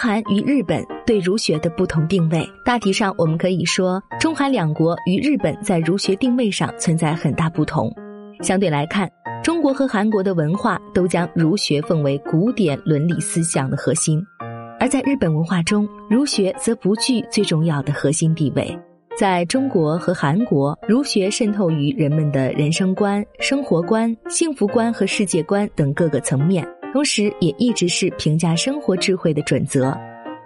韩与日本对儒学的不同定位，大体上我们可以说，中韩两国与日本在儒学定位上存在很大不同。相对来看，中国和韩国的文化都将儒学奉为古典伦理思想的核心，而在日本文化中，儒学则不具最重要的核心地位。在中国和韩国，儒学渗透于人们的人生观、生活观、幸福观和世界观等各个层面，同时也一直是评价生活智慧的准则。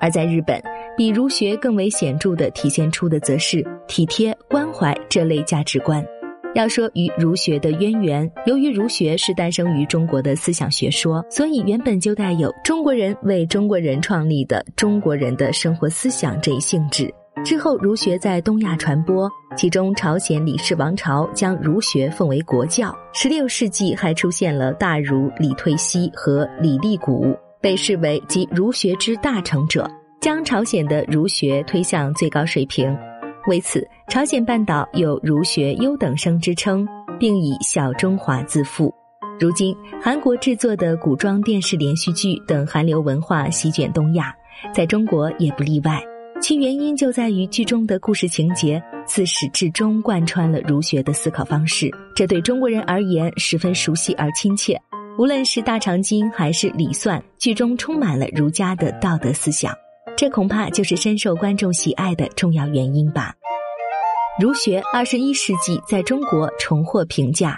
而在日本，比儒学更为显著的体现出的，则是体贴关怀这类价值观。要说与儒学的渊源，由于儒学是诞生于中国的思想学说，所以原本就带有中国人为中国人创立的中国人的生活思想这一性质。之后，儒学在东亚传播，其中朝鲜李氏王朝将儒学奉为国教。十六世纪还出现了大儒李退羲和李立古，被视为集儒学之大成者，将朝鲜的儒学推向最高水平。为此，朝鲜半岛有儒学优等生之称，并以小中华自负。如今，韩国制作的古装电视连续剧等韩流文化席卷东亚，在中国也不例外。其原因就在于剧中的故事情节自始至终贯穿了儒学的思考方式，这对中国人而言十分熟悉而亲切。无论是大长今还是李算，剧中充满了儒家的道德思想，这恐怕就是深受观众喜爱的重要原因吧。儒学二十一世纪在中国重获评价，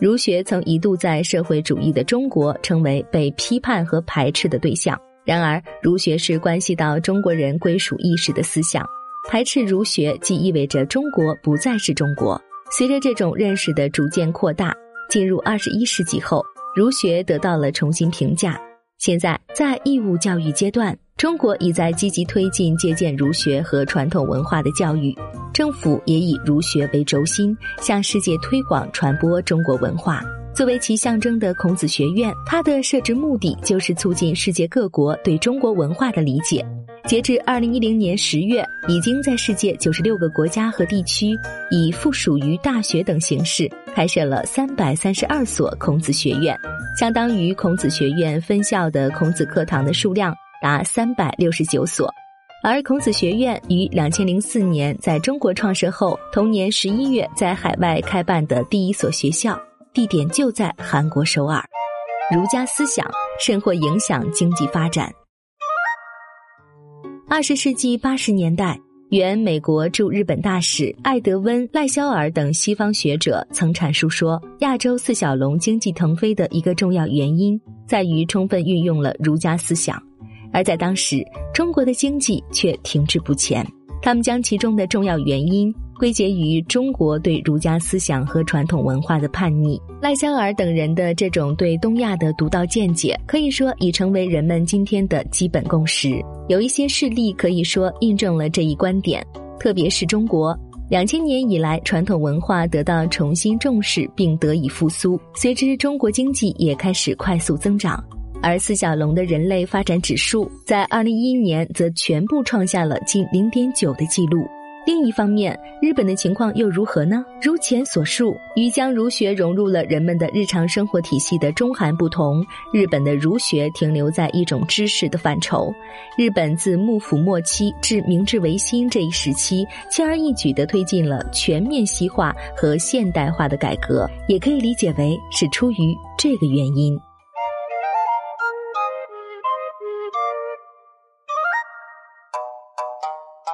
儒学曾一度在社会主义的中国成为被批判和排斥的对象。然而，儒学是关系到中国人归属意识的思想，排斥儒学即意味着中国不再是中国。随着这种认识的逐渐扩大，进入二十一世纪后，儒学得到了重新评价。现在，在义务教育阶段，中国已在积极推进借鉴儒学和传统文化的教育，政府也以儒学为轴心，向世界推广传播中国文化。作为其象征的孔子学院，它的设置目的就是促进世界各国对中国文化的理解。截至二零一零年十月，已经在世界九十六个国家和地区，以附属于大学等形式开设了三百三十二所孔子学院，相当于孔子学院分校的孔子课堂的数量达三百六十九所。而孔子学院于两千零四年在中国创设后，同年十一月在海外开办的第一所学校。地点就在韩国首尔，儒家思想甚或影响经济发展。二十世纪八十年代，原美国驻日本大使艾德温·赖肖尔等西方学者曾阐述说，亚洲四小龙经济腾飞的一个重要原因在于充分运用了儒家思想，而在当时，中国的经济却停滞不前。他们将其中的重要原因。归结于中国对儒家思想和传统文化的叛逆，赖香儿等人的这种对东亚的独到见解，可以说已成为人们今天的基本共识。有一些事例可以说印证了这一观点，特别是中国两千年以来传统文化得到重新重视并得以复苏，随之中国经济也开始快速增长，而四小龙的人类发展指数在二零一一年则全部创下了近零点九的记录。另一方面，日本的情况又如何呢？如前所述，与将儒学融入了人们的日常生活体系的中韩不同，日本的儒学停留在一种知识的范畴。日本自幕府末期至明治维新这一时期，轻而易举地推进了全面西化和现代化的改革，也可以理解为是出于这个原因。